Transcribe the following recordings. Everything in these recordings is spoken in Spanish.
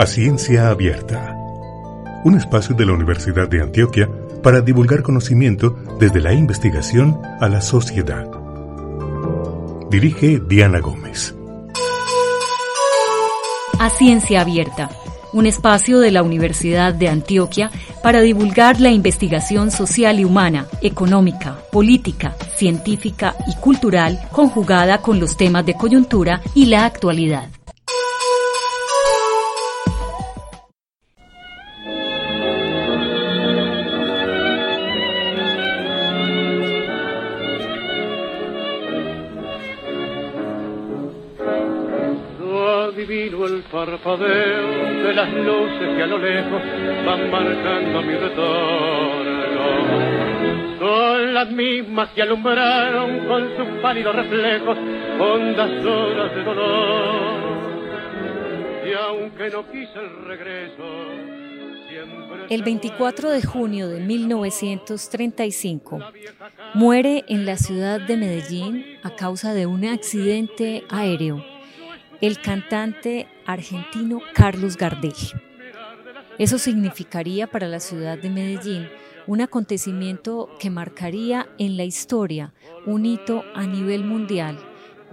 A Ciencia Abierta, un espacio de la Universidad de Antioquia para divulgar conocimiento desde la investigación a la sociedad. Dirige Diana Gómez. A Ciencia Abierta, un espacio de la Universidad de Antioquia para divulgar la investigación social y humana, económica, política, científica y cultural conjugada con los temas de coyuntura y la actualidad. Parpadeo de las luces que a lo lejos van marcando mi retorno. Son las mismas que alumbraron con sus pálidos reflejos hondas horas de dolor. Y aunque no quise el regreso. El 24 de junio de 1935 muere en la ciudad de Medellín a causa de un accidente aéreo el cantante argentino Carlos Gardel. Eso significaría para la ciudad de Medellín un acontecimiento que marcaría en la historia un hito a nivel mundial,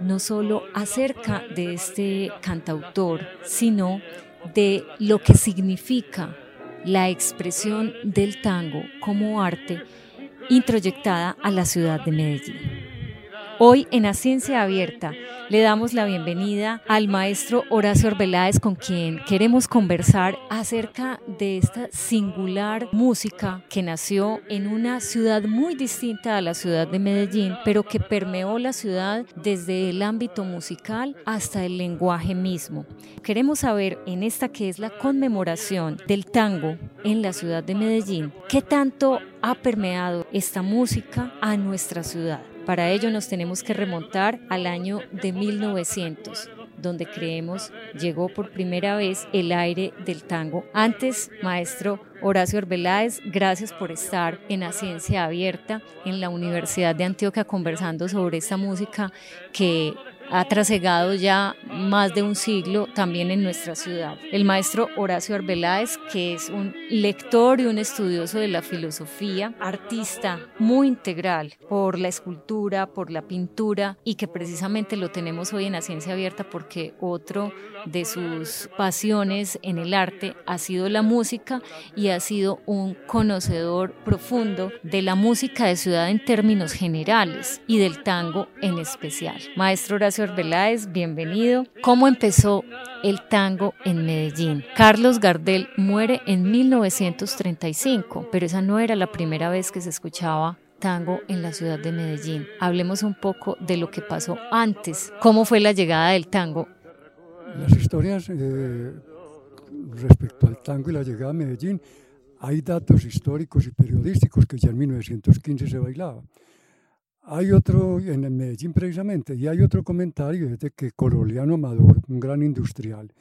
no solo acerca de este cantautor, sino de lo que significa la expresión del tango como arte introyectada a la ciudad de Medellín. Hoy en A Ciencia Abierta le damos la bienvenida al maestro Horacio Orbeláez con quien queremos conversar acerca de esta singular música que nació en una ciudad muy distinta a la ciudad de Medellín, pero que permeó la ciudad desde el ámbito musical hasta el lenguaje mismo. Queremos saber en esta que es la conmemoración del tango en la ciudad de Medellín, qué tanto ha permeado esta música a nuestra ciudad. Para ello nos tenemos que remontar al año de 1900, donde creemos llegó por primera vez el aire del tango. Antes, maestro Horacio Orbeláez, gracias por estar en la Ciencia Abierta en la Universidad de Antioquia conversando sobre esta música que ha trasegado ya más de un siglo también en nuestra ciudad. El maestro Horacio Arbeláez, que es un lector y un estudioso de la filosofía, artista muy integral por la escultura, por la pintura y que precisamente lo tenemos hoy en la ciencia abierta porque otro de sus pasiones en el arte ha sido la música y ha sido un conocedor profundo de la música de ciudad en términos generales y del tango en especial. Maestro Horacio Arbeláez, bienvenido. ¿Cómo empezó el tango en Medellín? Carlos Gardel muere en 1935, pero esa no era la primera vez que se escuchaba tango en la ciudad de Medellín. Hablemos un poco de lo que pasó antes. ¿Cómo fue la llegada del tango las historias eh, respecto al tango y la llegada a Medellín, hay datos históricos y periodísticos que ya en 1915 se bailaba. Hay otro, en el Medellín precisamente, y hay otro comentario, es de que Coroliano Amador, un gran industrial,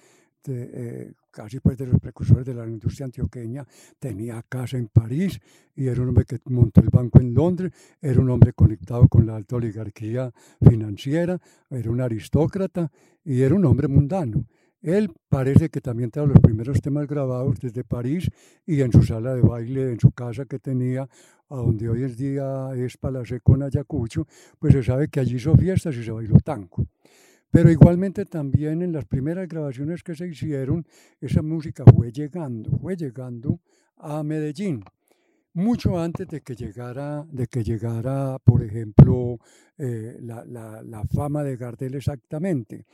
de, eh, casi pues de los precursores de la industria antioqueña, tenía casa en París y era un hombre que montó el banco en Londres, era un hombre conectado con la alta oligarquía financiera, era un aristócrata y era un hombre mundano. Él parece que también trajo los primeros temas grabados desde París y en su sala de baile, en su casa que tenía, a donde hoy en día es Palacé con Ayacucho, pues se sabe que allí hizo fiestas y se bailó tango. Pero igualmente también en las primeras grabaciones que se hicieron, esa música fue llegando, fue llegando a Medellín mucho antes de que llegara, de que llegara por ejemplo, eh, la, la, la, fama de Gardel exactamente.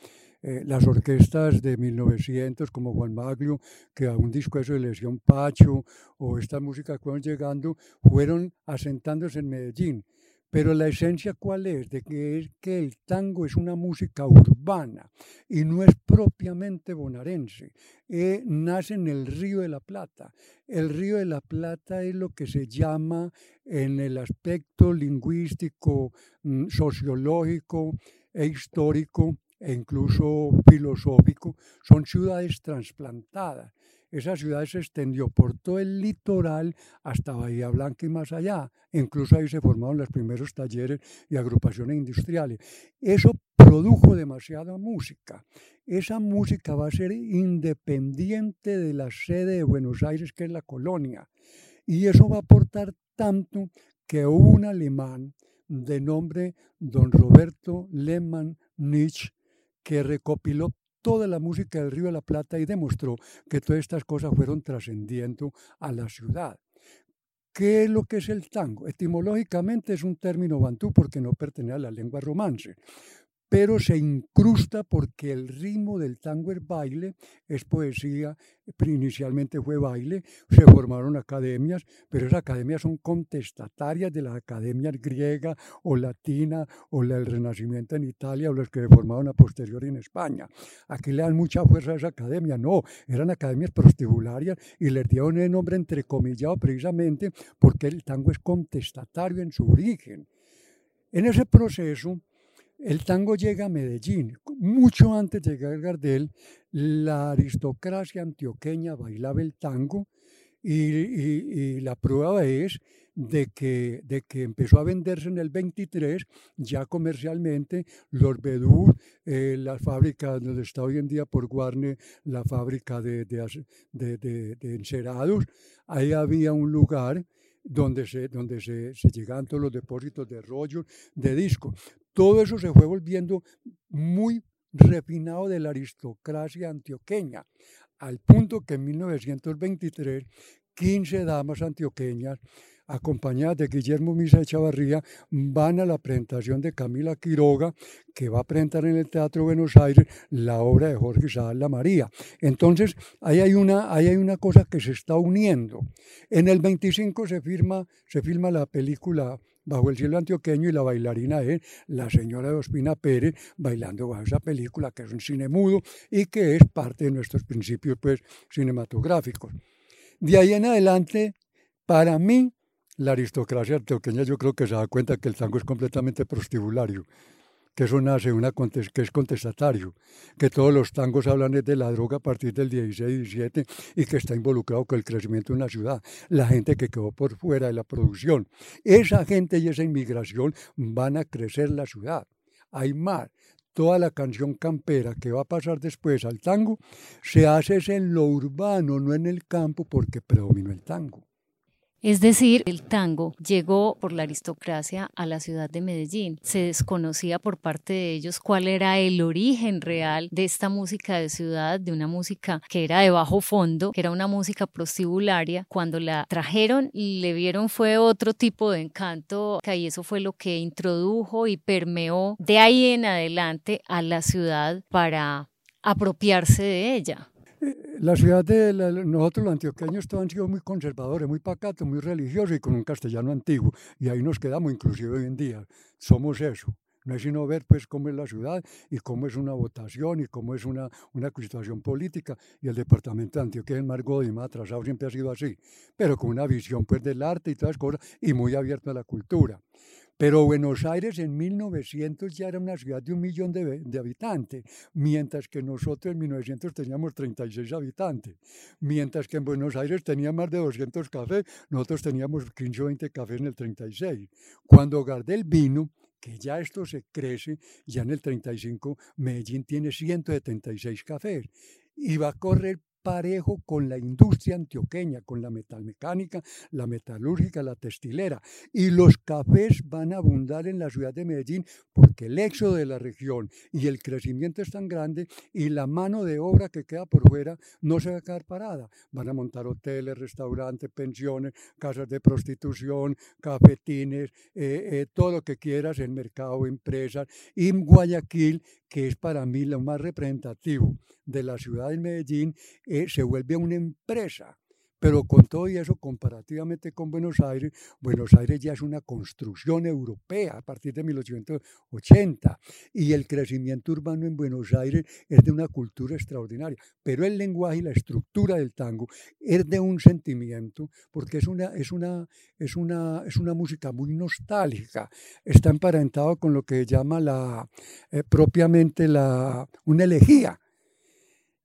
Eh, las orquestas de 1900 como Juan Maglio, que a un disco eso le decía un Pacho, o esta música que fueron llegando, fueron asentándose en Medellín. Pero la esencia cuál es? De que es que el tango es una música urbana y no es propiamente bonaerense. Eh, nace en el Río de la Plata. El Río de la Plata es lo que se llama en el aspecto lingüístico, mm, sociológico e histórico e incluso filosófico, son ciudades trasplantadas esa ciudad se extendió por todo el litoral hasta Bahía Blanca y más allá. Incluso ahí se formaron los primeros talleres y agrupaciones industriales. Eso produjo demasiada música. Esa música va a ser independiente de la sede de Buenos Aires, que es la colonia. Y eso va a aportar tanto que un alemán de nombre don Roberto Lehmann Nietzsche, que recopiló toda la música del Río de la Plata y demostró que todas estas cosas fueron trascendiendo a la ciudad. ¿Qué es lo que es el tango? Etimológicamente es un término bantú porque no pertenece a la lengua romance, pero se incrusta porque el ritmo del tango es baile, es poesía, inicialmente fue baile, se formaron academias, pero esas academias son contestatarias de las academias griega o latina o la del Renacimiento en Italia o las que se formaron a posteriori en España. Aquí le dan mucha fuerza a esa academia, no, eran academias prostibularias y les dieron el nombre entrecomillado precisamente porque el tango es contestatario en su origen. En ese proceso, el tango llega a Medellín. Mucho antes de llegar Gardel, la aristocracia antioqueña bailaba el tango y, la prueba es de que, de que empezó a venderse en el 23 ya comercialmente los Bedú, eh, la fábrica donde está hoy en día por Guarne, la fábrica de, de, encerados. Ahí había un lugar donde se, donde se, llegaban todos los depósitos de rollos, de disco. Todo eso se fue volviendo muy refinado de la aristocracia antioqueña, al punto que en 1923 15 damas antioqueñas acompañadas de Guillermo Misa Echavarría, van a la presentación de Camila Quiroga, que va a presentar en el Teatro Buenos Aires la obra de Jorge Isabel La María. Entonces, ahí hay, una, ahí hay una cosa que se está uniendo. En el 25 se, firma, se filma la película Bajo el cielo antioqueño y la bailarina es la señora de Ospina Pérez bailando bajo esa película que es un cine mudo y que es parte de nuestros principios pues, cinematográficos. De ahí en adelante, para mí, la aristocracia antioqueña yo creo que se da cuenta que el tango es completamente prostibulario que eso nace una que es contestatario, que todos los tangos hablan de la droga a partir del 16-17 y que está involucrado con el crecimiento de una ciudad, la gente que quedó por fuera de la producción. Esa gente y esa inmigración van a crecer la ciudad. Hay más, toda la canción campera que va a pasar después al tango se hace en lo urbano, no en el campo, porque predominó el tango. Es decir, el tango llegó por la aristocracia a la ciudad de Medellín. Se desconocía por parte de ellos cuál era el origen real de esta música de ciudad, de una música que era de bajo fondo, que era una música prostibularia. Cuando la trajeron, le vieron fue otro tipo de encanto, y eso fue lo que introdujo y permeó de ahí en adelante a la ciudad para apropiarse de ella. La ciudad de nosotros los antioqueños todos han sido muy conservadores, muy pacatos, muy religiosos y con un castellano antiguo. Y ahí nos quedamos inclusive hoy en día. Somos eso. No es sino ver pues cómo es la ciudad y cómo es una votación y cómo es una, una situación política. Y el departamento de Antioquia es más y más atrasado siempre ha sido así, pero con una visión pues del arte y todas las cosas y muy abierto a la cultura. Pero Buenos Aires en 1900 ya era una ciudad de un millón de, habitantes, mientras que nosotros en 1900 teníamos 36 habitantes. Mientras que en Buenos Aires tenía más de 200 cafés, nosotros teníamos 15 o 20 cafés en el 36. Cuando Gardel vino, que ya esto se crece, ya en el 35 Medellín tiene 176 cafés y va a correr parejo con la industria antioqueña, con la metalmecánica, la metalúrgica, la textilera. Y los cafés van a abundar en la ciudad de Medellín porque el éxodo de la región y el crecimiento es tan grande y la mano de obra que queda por fuera no se va a quedar parada. Van a montar hoteles, restaurantes, pensiones, casas de prostitución, cafetines, eh, eh, todo lo que quieras, el mercado, empresas. Y Guayaquil, que es para mí lo más representativo de la ciudad de Medellín, eh, se vuelve una empresa, Pero con todo y eso, comparativamente con Buenos Aires, Buenos Aires ya es una construcción europea a partir de 1880 y el crecimiento urbano en Buenos Aires es de una cultura extraordinaria. Pero el lenguaje y la estructura del tango es de un sentimiento, porque es una, es una, es una, es una música muy nostálgica. Está emparentado con lo que llama la, eh, propiamente la, una elegía.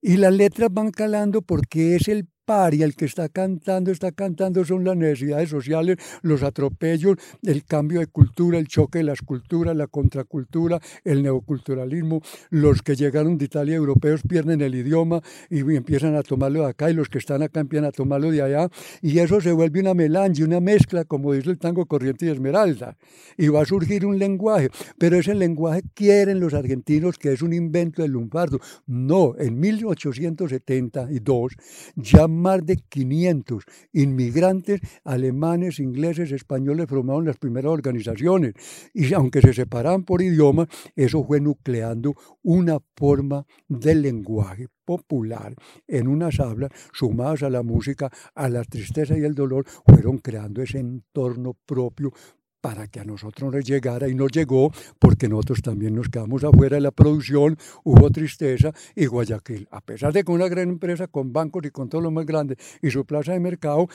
Y las letras van calando porque es el y el que está cantando, está cantando son las necesidades sociales, los atropellos, el cambio de cultura, el choque de las culturas, la contracultura, el neoculturalismo. Los que llegaron de Italia europeos pierden el idioma y empiezan a tomarlo de acá y los que están acá empiezan a tomarlo de allá y eso se vuelve una melange, una mezcla, como dice el tango Corriente y Esmeralda. Y va a surgir un lenguaje, pero ese lenguaje quieren los argentinos que es un invento del lumbardo. No, en 1872 ya más de 500 inmigrantes alemanes, ingleses, españoles formaron las primeras organizaciones. Y aunque se separaban por idioma, eso fue nucleando una forma de lenguaje popular en unas hablas sumadas a la música, a la tristeza y el dolor, fueron creando ese entorno propio para que a nosotros nos llegara y nos llegó porque nosotros también nos quedamos afuera de la producción, hubo tristeza y Guayaquil, a pesar de que una gran empresa con bancos y con todo lo más grande y su plaza de mercado,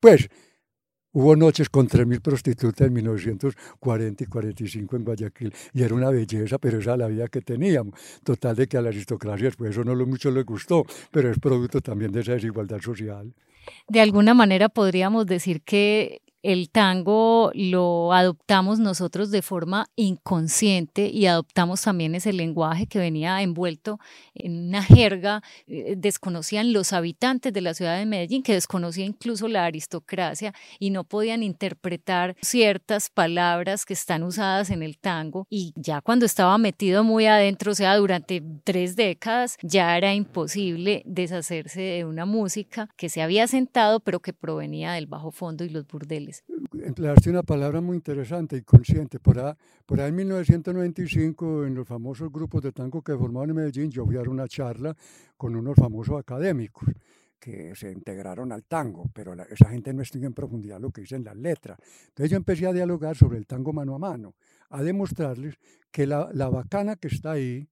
pues Hubo noches con 3.000 prostitutas en 1940 y 45 en Guayaquil y era una belleza, pero esa la vida que teníamos. Total de que a la aristocracia pues eso no lo mucho les gustó, pero es producto también de esa desigualdad social. De alguna manera podríamos decir que el tango lo adoptamos nosotros de forma inconsciente y adoptamos también ese lenguaje que venía envuelto en una jerga, eh, desconocían los habitantes de la ciudad de Medellín, que desconocía incluso la aristocracia y no podían interpretar ciertas palabras que están usadas en el tango y ya cuando estaba metido muy adentro, o sea, durante tres décadas, ya era imposible deshacerse de una música que se había sentado pero que provenía del bajo fondo y los burdeles. Empleaste una palabra muy interesante y consciente. Por ahí, por ahí en 1995, en los famosos grupos de tango que formaban en Medellín, yo fui a una charla con unos famosos académicos que se integraron al tango, pero esa gente no estudia en profundidad lo que dicen las letras. Entonces yo empecé a dialogar sobre el tango mano a mano, a demostrarles que la, la bacana que está ahí,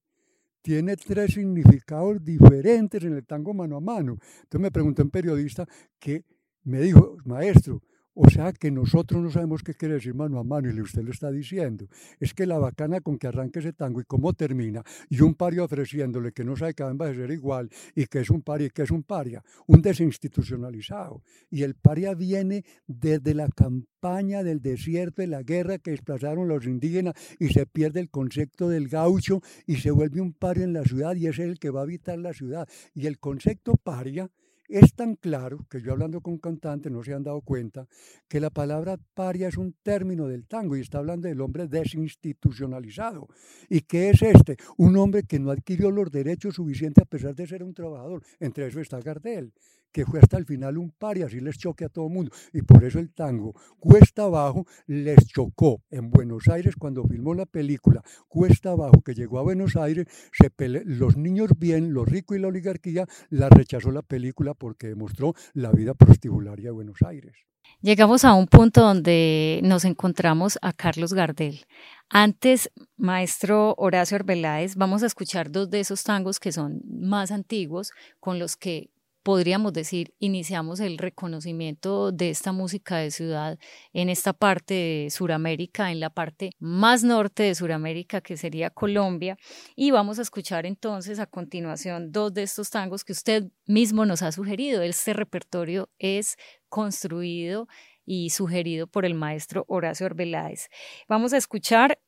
tiene tres significados diferentes en el tango mano a mano. Entonces me preguntó un periodista que me dijo, maestro, o sea que nosotros no sabemos qué quiere decir mano a mano y usted lo está diciendo. Es que la bacana con que arranca ese tango y cómo termina, y un pario ofreciéndole que no sabe que va a ser igual y que es un paria y que es un paria, un desinstitucionalizado. Y el paria viene desde la campaña del desierto, de la guerra que desplazaron los indígenas y se pierde el concepto del gaucho y se vuelve un paria en la ciudad y es el que va a habitar la ciudad. Y el concepto paria es tan claro que yo hablando con cantantes no se han dado cuenta que la palabra paria es un término del tango y está hablando del hombre desinstitucionalizado. ¿Y qué es este? Un hombre que no adquirió los derechos suficientes a pesar de ser un trabajador. Entre eso está Gardel que fue hasta el final un par y así les choque a todo el mundo. Y por eso el tango Cuesta Abajo les chocó en Buenos Aires cuando filmó la película Cuesta Abajo, que llegó a Buenos Aires, se los niños bien, los ricos y la oligarquía, la rechazó la película porque demostró la vida prostibularia de Buenos Aires. Llegamos a un punto donde nos encontramos a Carlos Gardel. Antes, maestro Horacio Arbeláez, vamos a escuchar dos de esos tangos que son más antiguos, con los que podríamos decir, iniciamos el reconocimiento de esta música de ciudad en esta parte de Suramérica, en la parte más norte de Suramérica, que sería Colombia. Y vamos a escuchar entonces a continuación dos de estos tangos que usted mismo nos ha sugerido. Este repertorio es construido y sugerido por el maestro Horacio Arbeláez. Vamos a escuchar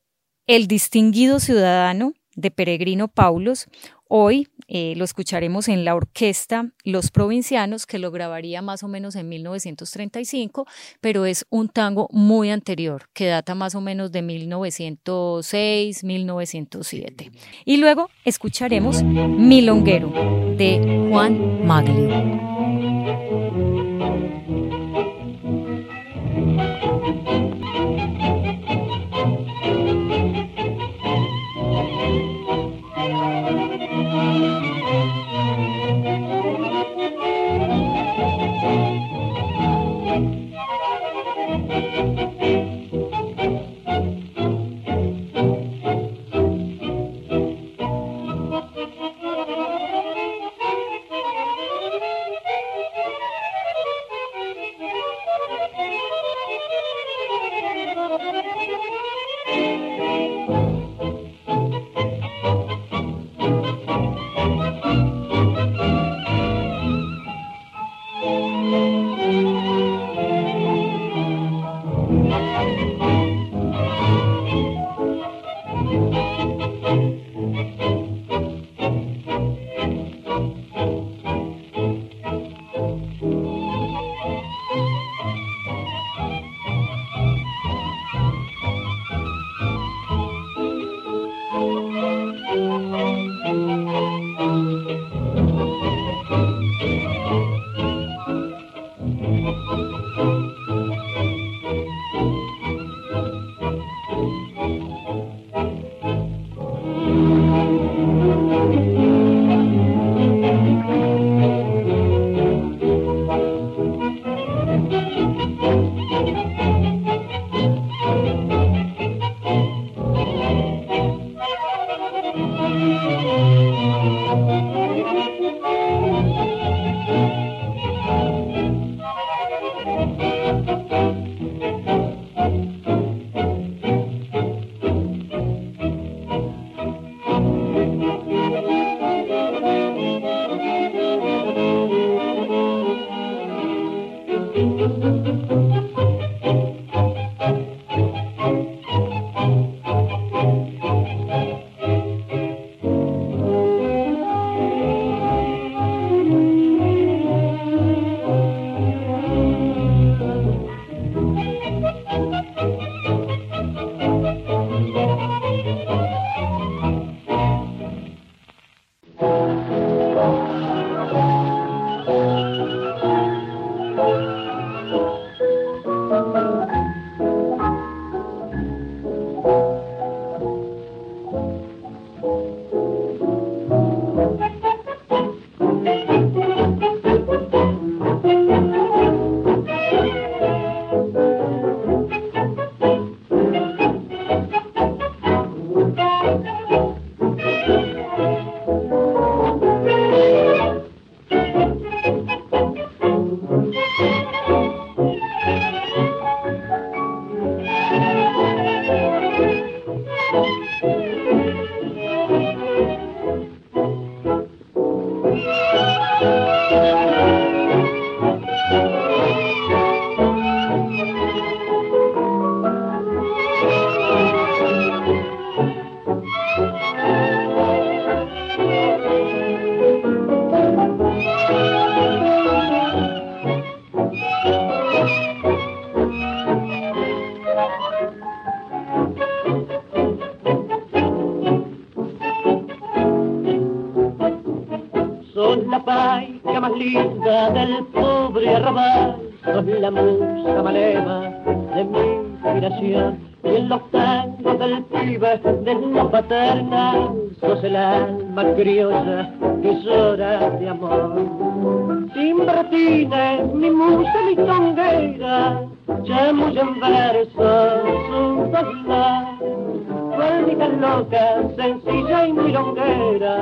El distinguido ciudadano de Peregrino Paulos, Hoy eh, lo escucharemos en la orquesta Los Provincianos, que lo grabaría más o menos en 1935, pero es un tango muy anterior, que data más o menos de 1906, 1907. Y luego escucharemos Milonguero de Juan Maglio. Criolla que llora de amor. Timbratina, mi musa, mi tonguera, chamulla en versos, su bailar. Cualita loca, sencilla y milonguera,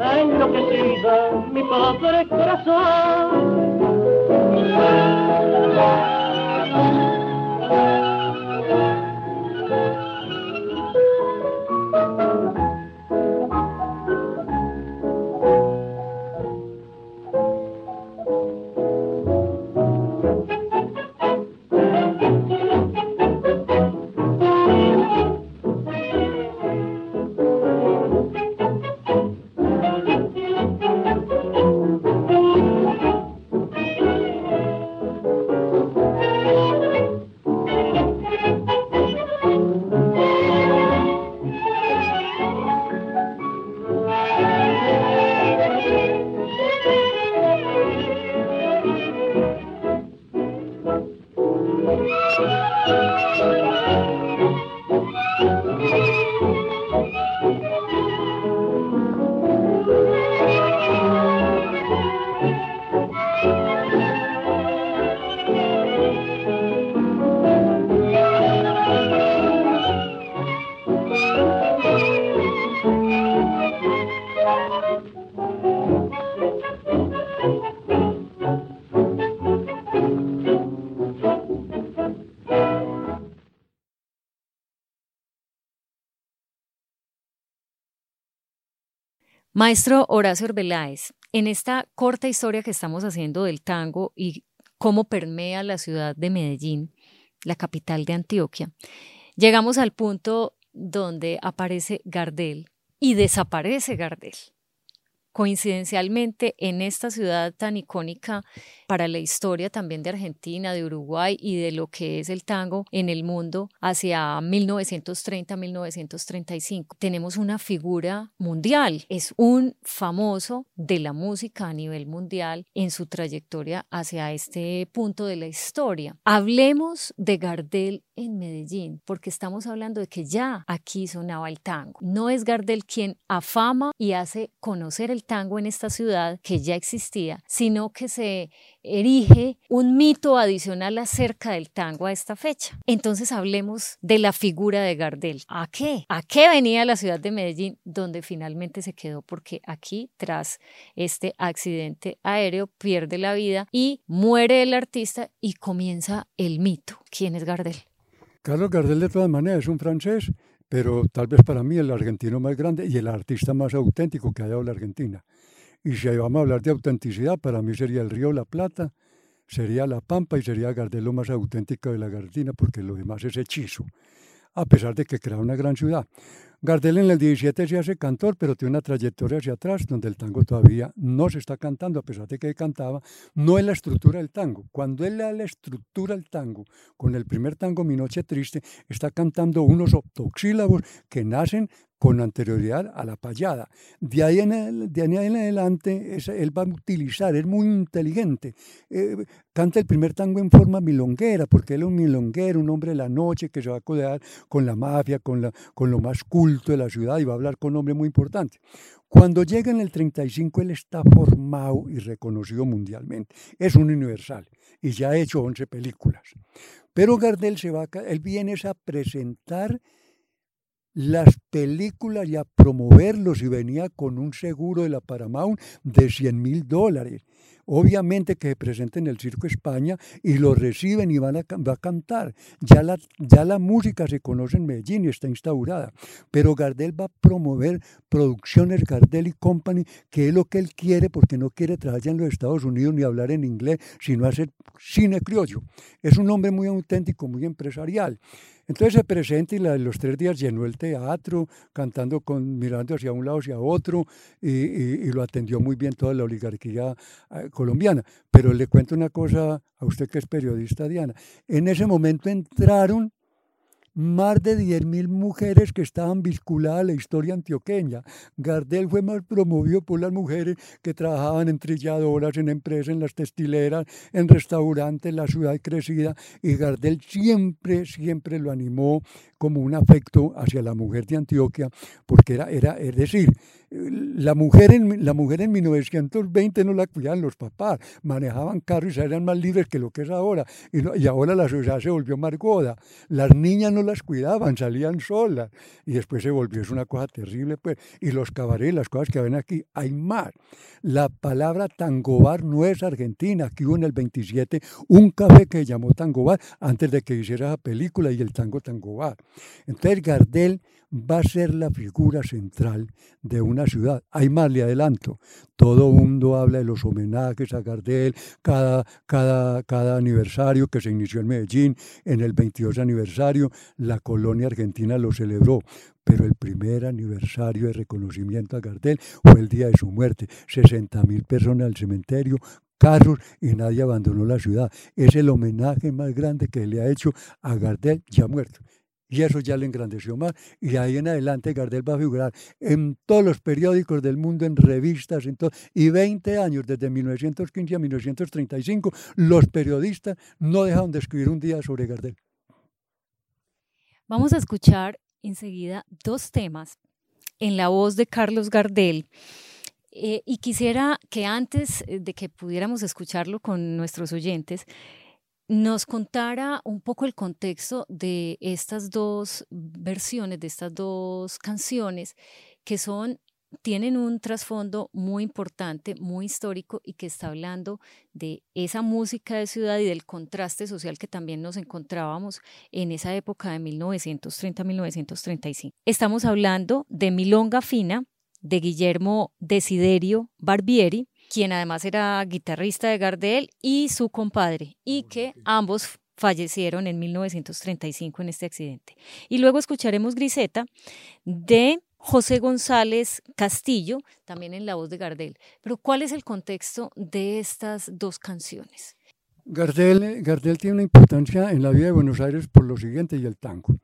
ha enloquecido mi pobre corazón. Maestro Horacio Orbeláez, en esta corta historia que estamos haciendo del tango y cómo permea la ciudad de Medellín, la capital de Antioquia, llegamos al punto donde aparece Gardel y desaparece Gardel coincidencialmente en esta ciudad tan icónica para la historia también de Argentina, de Uruguay y de lo que es el tango en el mundo hacia 1930-1935. Tenemos una figura mundial, es un famoso de la música a nivel mundial en su trayectoria hacia este punto de la historia. Hablemos de Gardel en Medellín, porque estamos hablando de que ya aquí sonaba el tango. No es Gardel quien afama y hace conocer el tango en esta ciudad que ya existía, sino que se erige un mito adicional acerca del tango a esta fecha. Entonces hablemos de la figura de Gardel. ¿A qué? ¿A qué venía la ciudad de Medellín donde finalmente se quedó? Porque aquí, tras este accidente aéreo, pierde la vida y muere el artista y comienza el mito. ¿Quién es Gardel? Carlos Gardel, de todas maneras, es un francés, pero tal vez para mí el argentino más grande y el artista más auténtico que ha dado la Argentina. Y si vamos a hablar de autenticidad, para mí sería el Río La Plata, sería La Pampa y sería Gardel lo más auténtico de la Argentina, porque lo demás es hechizo, a pesar de que crea una gran ciudad. Gardel en el 17 se hace cantor, pero tiene una trayectoria hacia atrás donde el tango todavía no se está cantando, a pesar de que cantaba, no es la estructura del tango. Cuando él le da la estructura al tango, con el primer tango Mi Noche Triste, está cantando unos octoxílabos que nacen con anterioridad a la payada. De ahí en, de ahí en adelante él va a utilizar, es muy inteligente. Eh, canta el primer tango en forma milonguera, porque él es un milonguero, un hombre de la noche que se va a codear con la mafia, con, lo más culto de la ciudad y va a hablar con un hombre muy importante. Cuando llega en el 35, él está formado y reconocido mundialmente. Es un universal y ya ha hecho 11 películas. Pero Gardel se va a, él viene a presentar las películas y a promoverlos y venía con un seguro de la Paramount de 100 mil dólares. Obviamente que se presenta en el Circo España y lo reciben y van a, va a cantar. Ya la, ya la música se conoce en Medellín y está instaurada. Pero Gardel va a promover producciones Gardel y Company, que es lo que él quiere, porque no quiere trabajar en los Estados Unidos ni hablar en inglés, sino hacer cine criollo. Es un hombre muy auténtico, muy empresarial. Entonces se presenta y la, los tres días llenó el teatro, cantando con, mirando hacia un lado, hacia otro, y, lo atendió muy bien toda la oligarquía eh, colombiana. Pero le cuento una cosa a usted que es periodista, Diana. En ese momento entraron más de 10.000 mujeres que estaban vinculadas a la historia antioqueña. Gardel fue más promovido por las mujeres que trabajaban en trilladoras, en empresas, en las textileras, en restaurantes, la ciudad crecida, y Gardel siempre, siempre lo animó como un afecto hacia la mujer de Antioquia, porque era, era es decir, la mujer, en, la mujer en 1920 no la cuidaban los papás, manejaban carros y eran más libres que lo que es ahora. Y, no, ahora la sociedad se volvió margoda. Las niñas no las cuidaban, salían solas. Y después se volvió, es una cosa terrible, pues. Y los cabarets, las cosas que ven aquí, hay más. La palabra tangobar no es argentina. Aquí hubo en el 27 un café que se llamó tangobar antes de que hiciera la película y el tango tangobar. Entonces Gardel va a ser la figura central de una ciudad. Hay más, le adelanto. Todo mundo habla de los homenajes a Gardel, cada, cada, cada aniversario que se inició en Medellín, en el 22 aniversario, la colonia argentina lo celebró. Pero el primer aniversario de reconocimiento a Gardel fue el día de su muerte. 60 mil personas al cementerio, carros y nadie abandonó la ciudad. Es el homenaje más grande que le ha hecho a Gardel ya muerto y eso ya le engrandeció más. Y ahí en adelante Gardel va a figurar en todos los periódicos del mundo, en revistas, en todo. Y 20 años, desde 1915 a 1935, los periodistas no dejaron de escribir un día sobre Gardel. Vamos a escuchar enseguida dos temas en la voz de Carlos Gardel. Eh, y quisiera que antes de que pudiéramos escucharlo con nuestros oyentes, nos contara un poco el contexto de estas dos versiones, de estas dos canciones, que son tienen un trasfondo muy importante, muy histórico y que está hablando de esa música de ciudad y del contraste social que también nos encontrábamos en esa época de 1930-1935. Estamos hablando de Milonga Fina, de Guillermo Desiderio Barbieri, quien además era guitarrista de Gardel, y su compadre, y que ambos fallecieron en 1935 en este accidente. Y luego escucharemos Griseta de José González Castillo, también en la voz de Gardel. Pero ¿cuál es el contexto de estas dos canciones? Gardel, Gardel tiene una importancia en la vida de Buenos Aires por lo siguiente y el tango.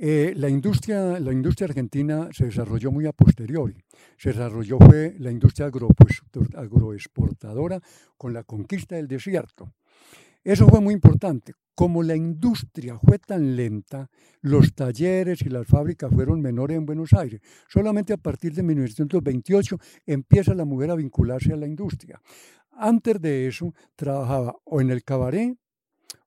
Eh, la, industria, la industria argentina se desarrolló muy a posteriori. Se desarrolló fue la industria agroexportadora con la conquista del desierto. Eso fue muy importante. Como la industria fue tan lenta, los talleres y las fábricas fueron menores en Buenos Aires. Solamente a partir de 1928 empieza la mujer a vincularse a la industria. Antes de eso, trabajaba o en el cabaret,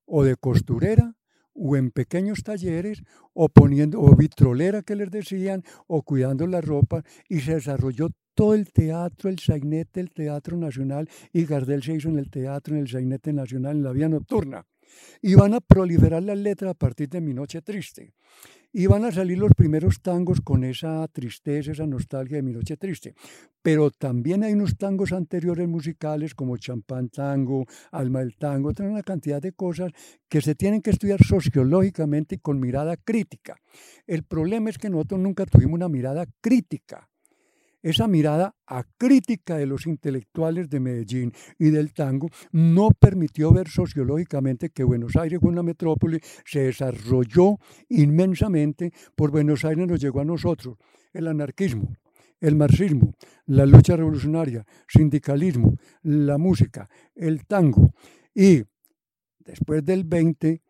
o de costurera, o en pequeños talleres o poniendo o vitrolera que les decían o cuidando la ropa y se desarrolló todo el teatro, el sainete, el teatro nacional y Gardel se hizo en el teatro, en el sainete nacional, en la vía nocturna. Y van a proliferar las letras a partir de Mi Noche Triste. Y van a salir los primeros tangos con esa tristeza, esa nostalgia de Mi Noche Triste. Pero también hay unos tangos anteriores musicales como Champán Tango, Alma del Tango, tienen una cantidad de cosas que se tienen que estudiar sociológicamente y con mirada crítica. El problema es que nosotros nunca tuvimos una mirada crítica esa mirada acrítica de los intelectuales de Medellín y del tango no permitió ver sociológicamente que Buenos Aires fue una metrópoli, se desarrolló inmensamente, por Buenos Aires nos llegó a nosotros el anarquismo, el marxismo, la lucha revolucionaria, sindicalismo, la música, el tango. Y después del 20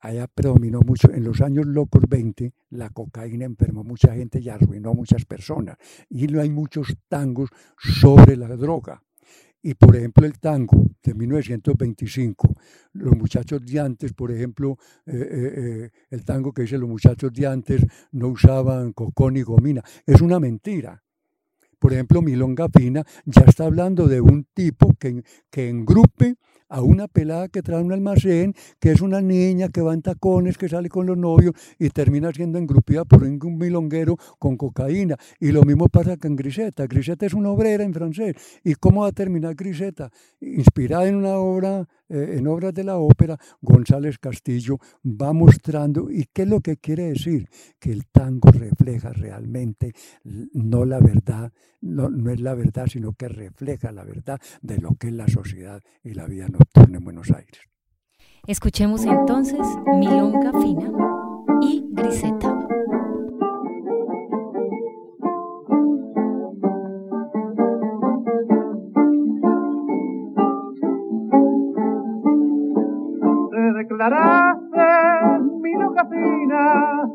allá predominó mucho, en los años locos 20, la cocaína enfermó mucha gente y arruinó muchas personas. Y no hay muchos tangos sobre la droga. Y por ejemplo el tango de 1925, los muchachos de antes, por ejemplo, eh, eh, eh, el tango que dice los muchachos de antes no usaban cocón y gomina, es una mentira. Por ejemplo, Milonga Fina ya está hablando de un tipo que, que engrupe a una pelada que trae un almacén, que es una niña que va en tacones, que sale con los novios y termina siendo engrupida por un milonguero con cocaína. Y lo mismo pasa con Griseta. Griseta es una obrera en francés. ¿Y cómo va a terminar Griseta? Inspirada en una obra eh, en obras de la ópera, González Castillo va mostrando, ¿y qué es lo que quiere decir? Que el tango refleja realmente no la verdad, no, no es la verdad, sino que refleja la verdad de lo que es la sociedad y la vida nocturna en Buenos Aires. Escuchemos entonces Milonga Fina y Griseta. Declaraste mi loca fina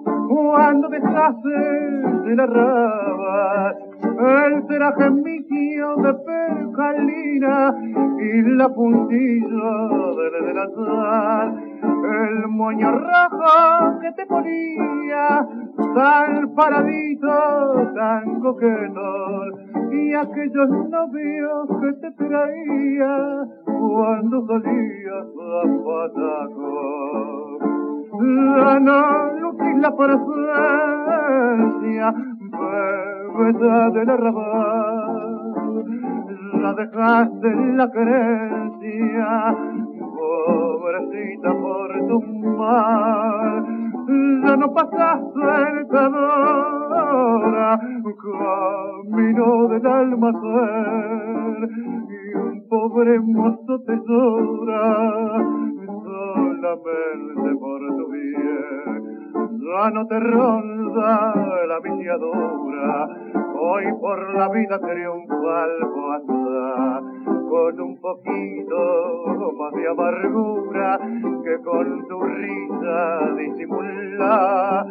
cuando dejaste de la raba el traje mío de percalina y la puntilla del delantal el moño rojo que te ponía tan paradito, tan coqueto y aquellos novios que te traía cuando salías a pataco. La no y la presencia, bebeta del arrabal, la dejaste en la creencia, pobrecita por tu mal, ya no pasaste el calor, camino del almacén, y un pobre mozo te llora, solamente por tu bien. Ya no te ronda la viciadura, hoy por la vida triunfal pasa, con un poquito más de amargura que con tu risa disimula,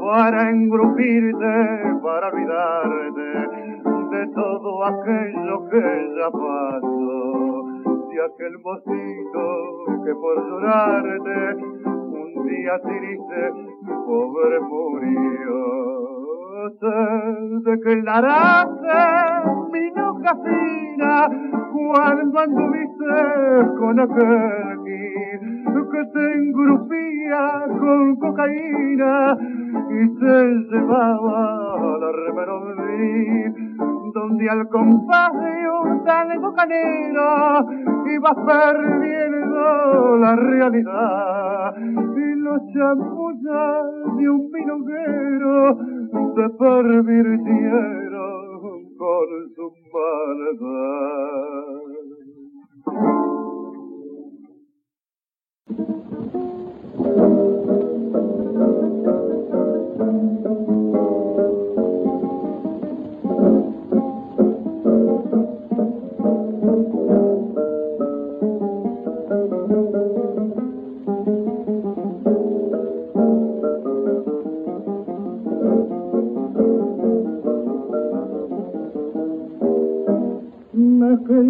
para engrupirte, para olvidarte de todo aquello que ya pasó. De aquel mocito que por llorarte día triste pobre murió. Te declaraste mi noja fina cuando anduviste con aquel que te engrupía con cocaína y te llevaba a la remerondir donde al compás de un tango canero iba perdiendo la realidad y los champullas de un milonguero se pervirtieron con su que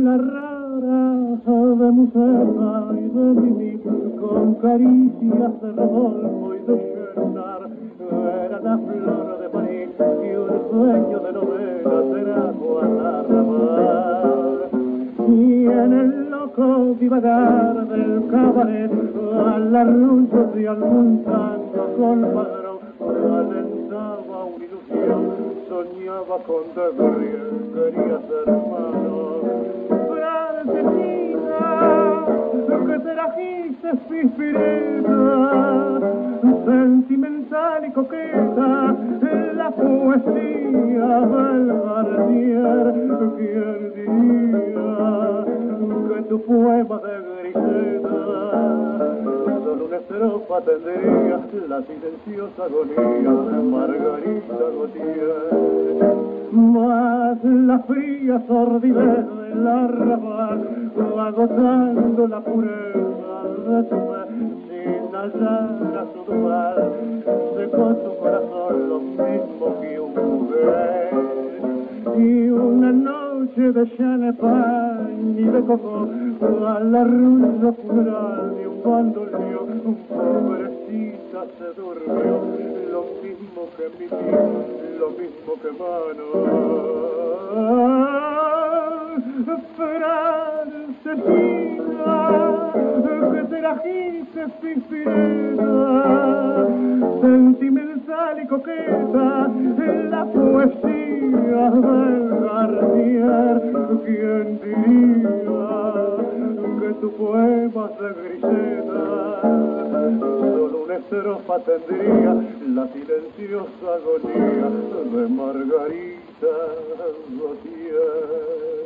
la rara de Museta y de Mimi con caricias de Rodolfo y de Chernar era la flor de París y un sueño de novela será Guanarrabal y en el loco divagar del cabaret al arrullo de algún tango con padrón alentaba una ilusión soñaba con Gabriel quería ser hermano que trajiste espirita, sentimental y coqueta, la poesía del Garnier, ¿quién diría que tu poema de griseta solo una estrofa tendría la silenciosa agonía de Margarita Gautier? Más la fría sordidez del arrabal agotando la pureza de tu sin hallar su dual, secó su corazón lo mismo que un bebé. Y una noche de champagne y de coco a la ruina funeral de un bandoneón, pobrecita se durmió, lo mismo que mi tío, lo mismo que mano. Francesina, que te la pispirena, sentimental y coqueta, la poesía del Garnier, ¿quién diría que tu poema de griseta solo una estrofa tendría la silenciosa agonía de Margarita Gautier?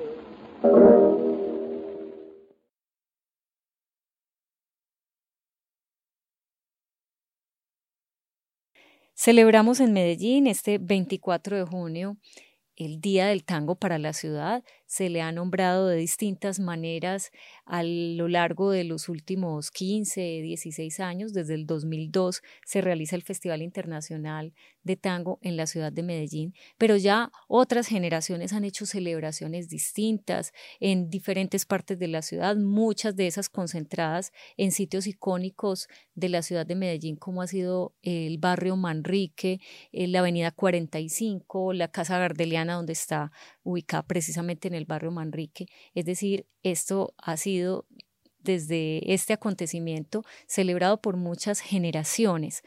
Celebramos en Medellín este 24 de junio el Día del Tango para la ciudad. Se le ha nombrado de distintas maneras a lo largo de los últimos 15, 16 años. Desde el 2002 se realiza el Festival Internacional de Tango en la ciudad de Medellín, pero ya otras generaciones han hecho celebraciones distintas en diferentes partes de la ciudad, muchas de esas concentradas en sitios icónicos de la ciudad de Medellín, como ha sido el barrio Manrique, eh, la avenida 45, la Casa Gardeliana, donde está ubicada precisamente en el barrio Manrique. Es decir, esto ha sido desde este acontecimiento celebrado por muchas generaciones.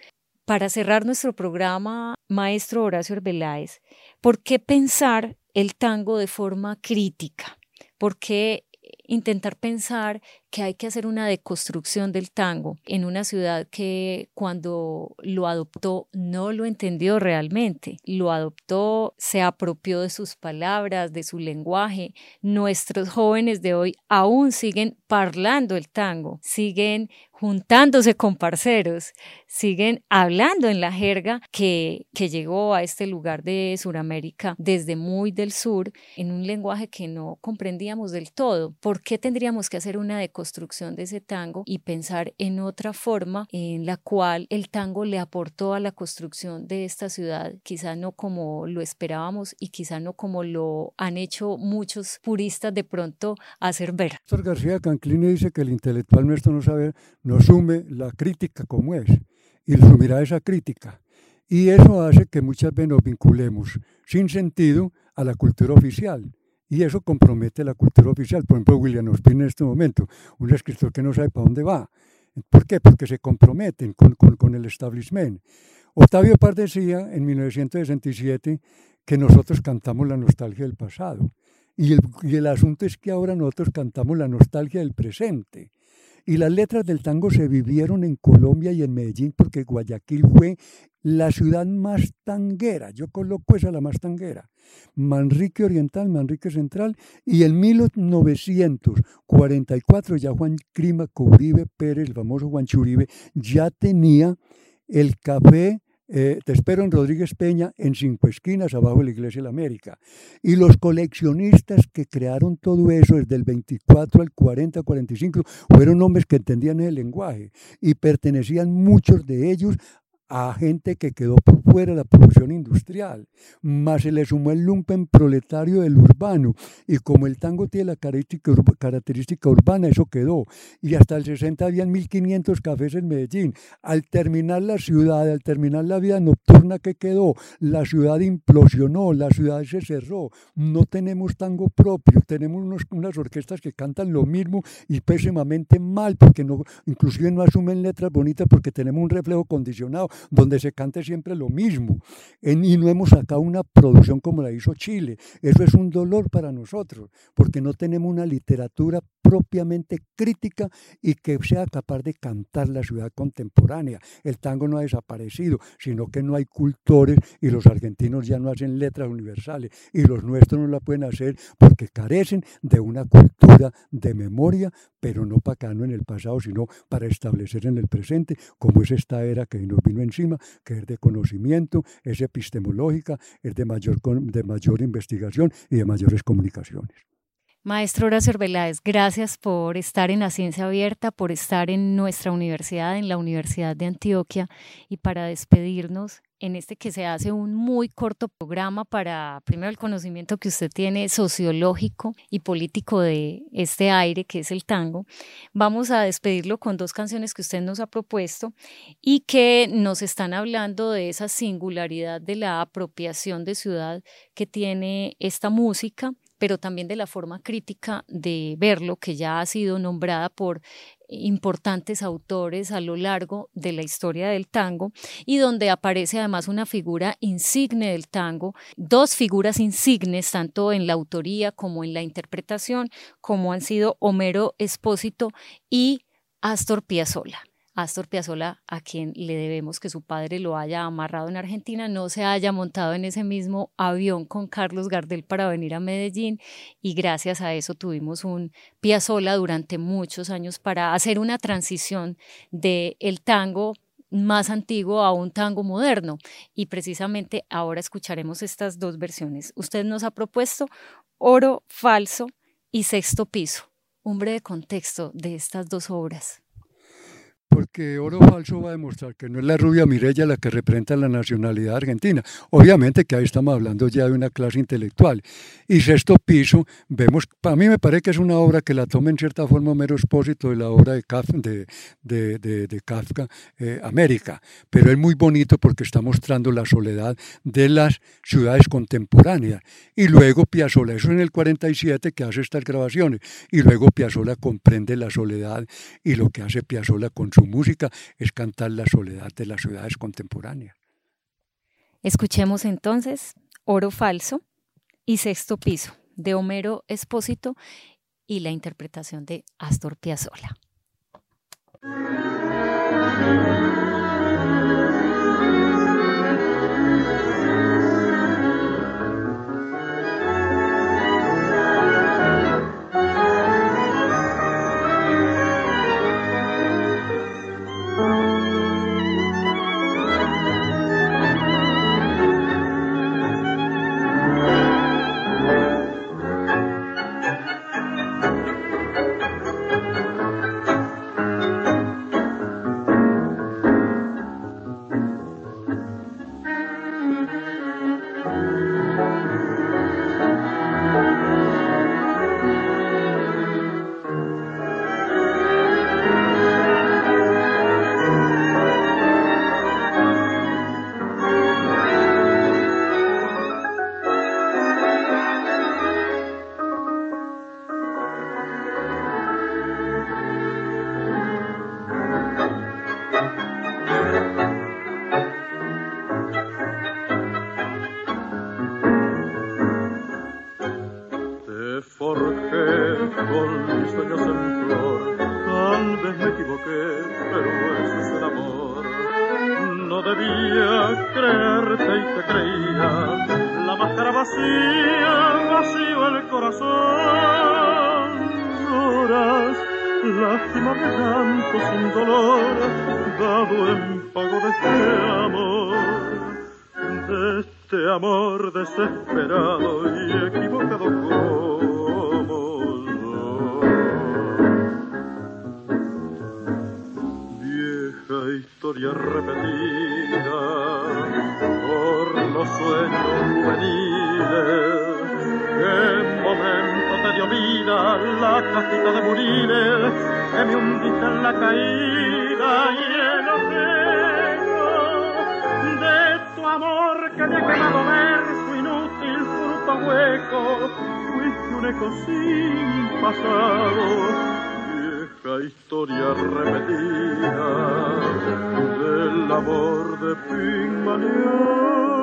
Para cerrar nuestro programa, maestro Horacio Arbeláez, ¿por qué pensar el tango de forma crítica? ¿Por qué intentar pensar que hay que hacer una deconstrucción del tango en una ciudad que cuando lo adoptó no lo entendió realmente, lo adoptó, se apropió de sus palabras, de su lenguaje. Nuestros jóvenes de hoy aún siguen parlando el tango, siguen juntándose con parceros, siguen hablando en la jerga que, que llegó a este lugar de Sudamérica desde muy del sur en un lenguaje que no comprendíamos del todo. ¿Por qué tendríamos que hacer una deconstrucción? construcción de ese tango y pensar en otra forma en la cual el tango le aportó a la construcción de esta ciudad, quizá no como lo esperábamos y quizá no como lo han hecho muchos puristas de pronto hacer ver. Héctor García Canclini dice que el intelectual nuestro no sabe, sume la crítica como es y sumirá esa crítica. Y eso hace que muchas veces nos vinculemos sin sentido a la cultura oficial y eso compromete la cultura oficial. Por ejemplo, William Ospin en este momento, un escritor que no sabe para dónde va. ¿Por qué? Porque se comprometen con, con, con el establishment. Octavio Paz decía en 1967 que nosotros cantamos la nostalgia del pasado. Y el, y el asunto es que ahora nosotros cantamos la nostalgia del presente. Y las letras del tango se vivieron en Colombia y en Medellín porque Guayaquil fue la ciudad más tanguera. Yo coloco esa la más tanguera. Manrique Oriental, Manrique Central. Y en 1944 ya Juan Crima Uribe Pérez, el famoso Juan Churibe, ya tenía el café eh, te espero en Rodríguez Peña, en Cinco Esquinas, abajo de la Iglesia de la América. Y los coleccionistas que crearon todo eso desde el 24 al 40, 45, fueron hombres que entendían el lenguaje y pertenecían muchos de ellos a gente que quedó por fuera de la producción industrial, más se le sumó el lumpen proletario del urbano, y como el tango tiene la característica, urbana, eso quedó, y hasta el 60 habían 1500 cafés en Medellín. Al terminar la ciudad, al terminar la vida nocturna que quedó, la ciudad implosionó, la ciudad se cerró, no tenemos tango propio, tenemos unas orquestas que cantan lo mismo y pésimamente mal, porque no, inclusive no asumen letras bonitas porque tenemos un reflejo condicionado donde se cante siempre lo mismo. y no hemos sacado una producción como la hizo Chile. Eso es un dolor para nosotros, porque no tenemos una literatura propiamente crítica y que sea capaz de cantar la ciudad contemporánea. El tango no ha desaparecido, sino que no hay cultores y los argentinos ya no hacen letras universales y los nuestros no la pueden hacer porque carecen de una cultura de memoria, pero no para no en el pasado, sino para establecer en el presente, como es esta era que nos vino encima, que es de conocimiento, es epistemológica, es de mayor, de mayor investigación y de mayores comunicaciones. Maestro Horacio Veláez, gracias por estar en la Ciencia Abierta, por estar en nuestra universidad, en la Universidad de Antioquia, y para despedirnos en este que se hace un muy corto programa para, primero, el conocimiento que usted tiene sociológico y político de este aire que es el tango. Vamos a despedirlo con dos canciones que usted nos ha propuesto y que nos están hablando de esa singularidad de la apropiación de ciudad que tiene esta música pero también de la forma crítica de verlo, que ya ha sido nombrada por importantes autores a lo largo de la historia del tango y donde aparece además una figura insigne del tango, dos figuras insignes tanto en la autoría como en la interpretación, como han sido Homero Espósito y Astor Piazzolla. Astor Piazzolla, a quien le debemos que su padre lo haya amarrado en Argentina, no se haya montado en ese mismo avión con Carlos Gardel para venir a Medellín y gracias a eso tuvimos un Piazzolla durante muchos años para hacer una transición del el tango más antiguo a un tango moderno y precisamente ahora escucharemos estas dos versiones. Usted nos ha propuesto Oro Falso y Sexto Piso. Un breve contexto de estas dos obras porque Oro Falso va a demostrar que no es la rubia Mirella la que representa la nacionalidad argentina. Obviamente que ahí estamos hablando ya de una clase intelectual. Y Sexto Piso, vemos, para mí me parece que es una obra que la toma en cierta forma mero expósito de la obra de Kafka, de, de, Kafka eh, América, pero es muy bonito porque está mostrando la soledad de las ciudades contemporáneas. Y luego Piazzolla, eso en el 47 que hace estas grabaciones, y luego Piazzolla comprende la soledad y lo que hace Piazzolla con su música es cantar la soledad de las ciudades contemporáneas. Escuchemos entonces Oro Falso y Sexto Piso de Homero Espósito y la interpretación de Astor Piazzolla. debía creerte y te creía. La máscara vacía, vacío el corazón. Lloras, lástima de tanto sin dolor, dado en pago de este amor. De este amor desesperado y equivocado historia repetida por los sueños juveniles. En momento te dio vida la casita de Muriles, que me hundiste en la caída y el apego de tu amor que me ha quemado ver su inútil fruto hueco. Fuiste un eco sin pasado historia repetida del amor de Pigmalión.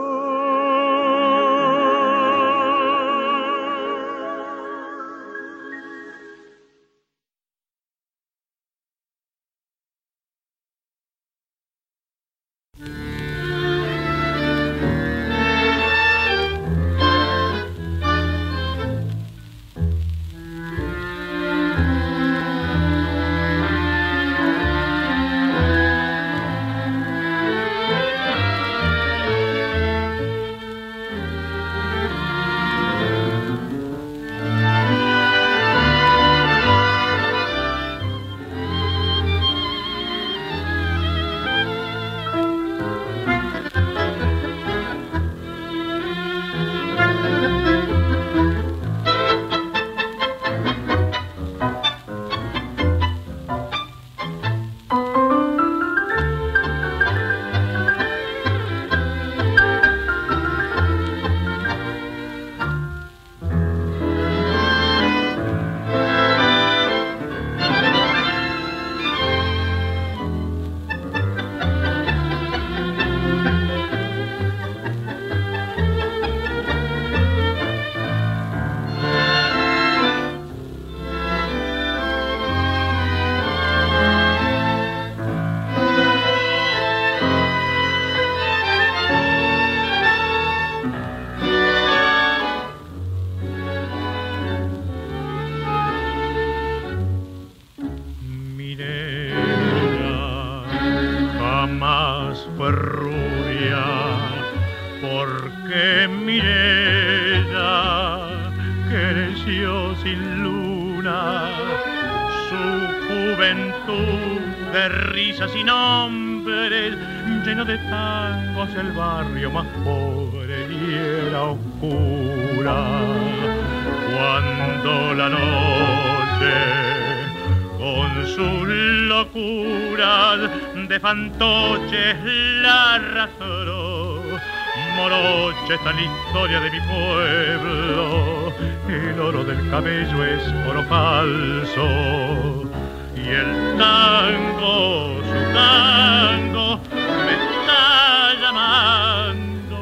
Moroche está la historia de mi pueblo, el oro del cabello es oro falso. Y el tango, su tango, me está llamando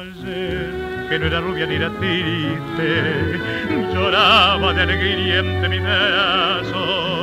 ayer, que no era rubia ni era triste, lloraba de alegría entre mis brazos.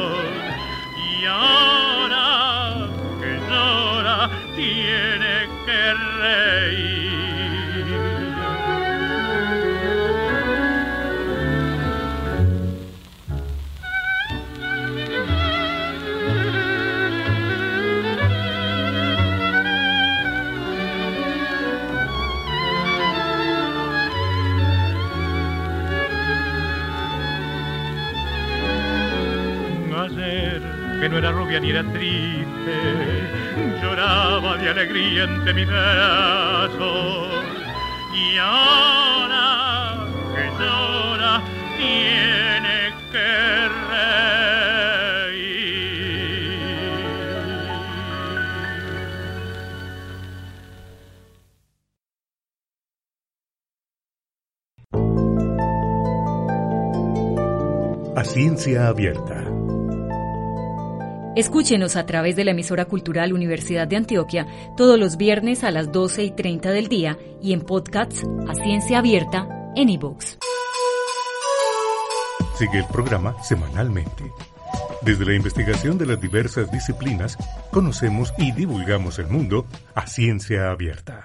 No era rubia ni era triste, lloraba de alegría entre mis brazos. Y ahora que llora, tiene que. A ciencia abierta. Escúchenos a través de la emisora cultural Universidad de Antioquia todos los viernes a las 12 y 30 del día y en podcasts a ciencia abierta en iVoox. Sigue el programa semanalmente. Desde la investigación de las diversas disciplinas, conocemos y divulgamos el mundo a ciencia abierta.